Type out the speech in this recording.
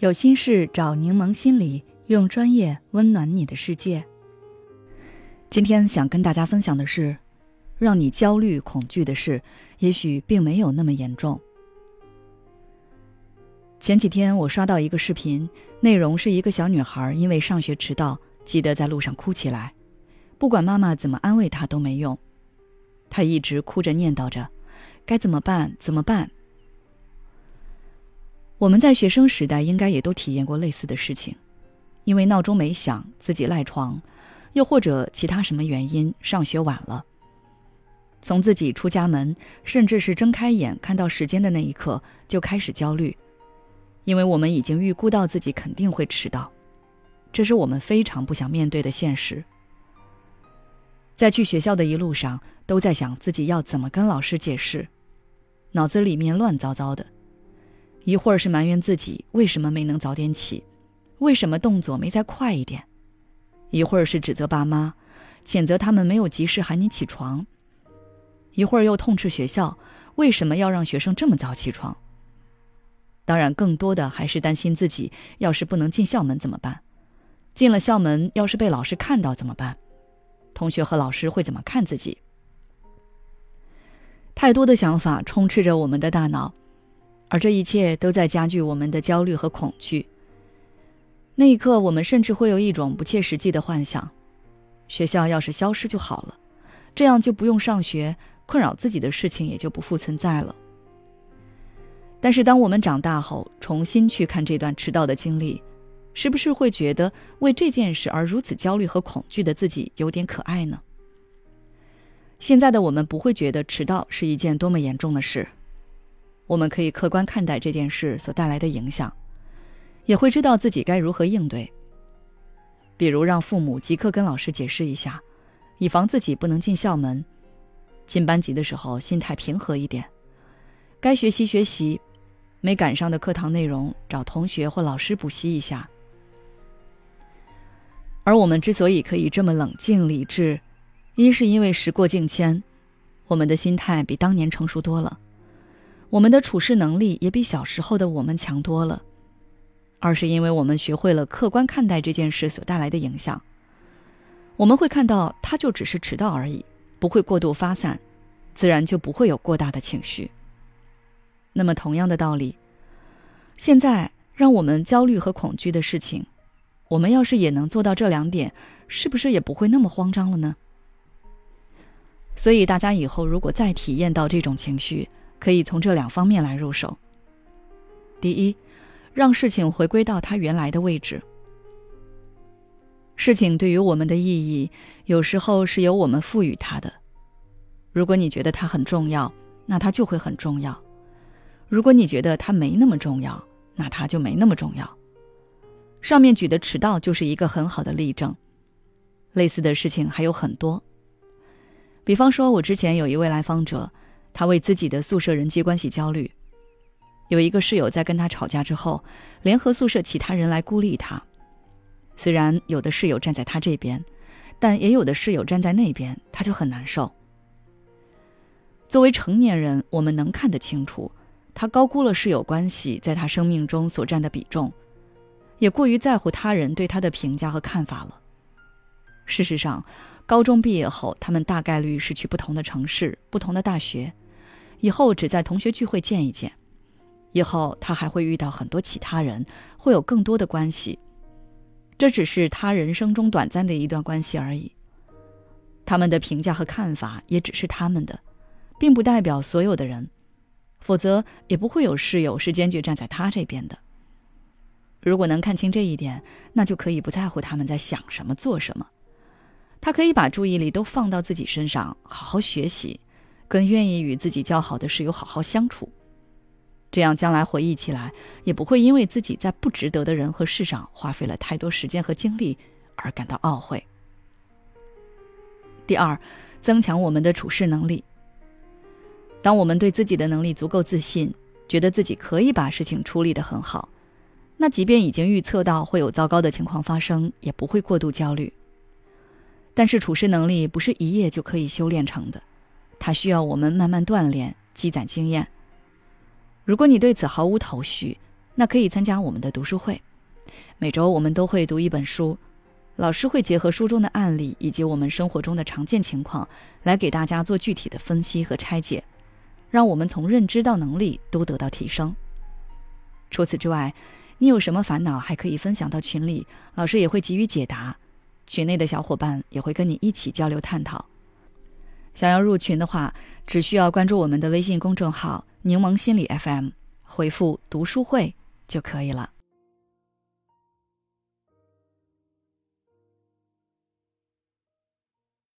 有心事找柠檬心理，用专业温暖你的世界。今天想跟大家分享的是，让你焦虑恐惧的事，也许并没有那么严重。前几天我刷到一个视频，内容是一个小女孩因为上学迟到，急得在路上哭起来，不管妈妈怎么安慰她都没用，她一直哭着念叨着：“该怎么办？怎么办？”我们在学生时代应该也都体验过类似的事情，因为闹钟没响，自己赖床，又或者其他什么原因上学晚了。从自己出家门，甚至是睁开眼看到时间的那一刻，就开始焦虑，因为我们已经预估到自己肯定会迟到，这是我们非常不想面对的现实。在去学校的一路上，都在想自己要怎么跟老师解释，脑子里面乱糟糟的。一会儿是埋怨自己为什么没能早点起，为什么动作没再快一点；一会儿是指责爸妈，谴责他们没有及时喊你起床；一会儿又痛斥学校为什么要让学生这么早起床。当然，更多的还是担心自己要是不能进校门怎么办？进了校门要是被老师看到怎么办？同学和老师会怎么看自己？太多的想法充斥着我们的大脑。而这一切都在加剧我们的焦虑和恐惧。那一刻，我们甚至会有一种不切实际的幻想：学校要是消失就好了，这样就不用上学，困扰自己的事情也就不复存在了。但是，当我们长大后，重新去看这段迟到的经历，是不是会觉得为这件事而如此焦虑和恐惧的自己有点可爱呢？现在的我们不会觉得迟到是一件多么严重的事。我们可以客观看待这件事所带来的影响，也会知道自己该如何应对。比如让父母即刻跟老师解释一下，以防自己不能进校门；进班级的时候心态平和一点，该学习学习，没赶上的课堂内容找同学或老师补习一下。而我们之所以可以这么冷静理智，一是因为时过境迁，我们的心态比当年成熟多了。我们的处事能力也比小时候的我们强多了，二是因为我们学会了客观看待这件事所带来的影响。我们会看到，它就只是迟到而已，不会过度发散，自然就不会有过大的情绪。那么，同样的道理，现在让我们焦虑和恐惧的事情，我们要是也能做到这两点，是不是也不会那么慌张了呢？所以，大家以后如果再体验到这种情绪，可以从这两方面来入手。第一，让事情回归到它原来的位置。事情对于我们的意义，有时候是由我们赋予它的。如果你觉得它很重要，那它就会很重要；如果你觉得它没那么重要，那它就没那么重要。上面举的迟到就是一个很好的例证。类似的事情还有很多。比方说，我之前有一位来访者。他为自己的宿舍人际关系焦虑，有一个室友在跟他吵架之后，联合宿舍其他人来孤立他。虽然有的室友站在他这边，但也有的室友站在那边，他就很难受。作为成年人，我们能看得清楚，他高估了室友关系在他生命中所占的比重，也过于在乎他人对他的评价和看法了。事实上，高中毕业后，他们大概率是去不同的城市、不同的大学。以后只在同学聚会见一见，以后他还会遇到很多其他人，会有更多的关系。这只是他人生中短暂的一段关系而已。他们的评价和看法也只是他们的，并不代表所有的人。否则也不会有室友是坚决站在他这边的。如果能看清这一点，那就可以不在乎他们在想什么、做什么。他可以把注意力都放到自己身上，好好学习。更愿意与自己交好的室友好好相处，这样将来回忆起来，也不会因为自己在不值得的人和事上花费了太多时间和精力而感到懊悔。第二，增强我们的处事能力。当我们对自己的能力足够自信，觉得自己可以把事情处理得很好，那即便已经预测到会有糟糕的情况发生，也不会过度焦虑。但是处事能力不是一夜就可以修炼成的。它需要我们慢慢锻炼、积攒经验。如果你对此毫无头绪，那可以参加我们的读书会。每周我们都会读一本书，老师会结合书中的案例以及我们生活中的常见情况，来给大家做具体的分析和拆解，让我们从认知到能力都得到提升。除此之外，你有什么烦恼还可以分享到群里，老师也会给予解答。群内的小伙伴也会跟你一起交流探讨。想要入群的话，只需要关注我们的微信公众号“柠檬心理 FM”，回复“读书会”就可以了。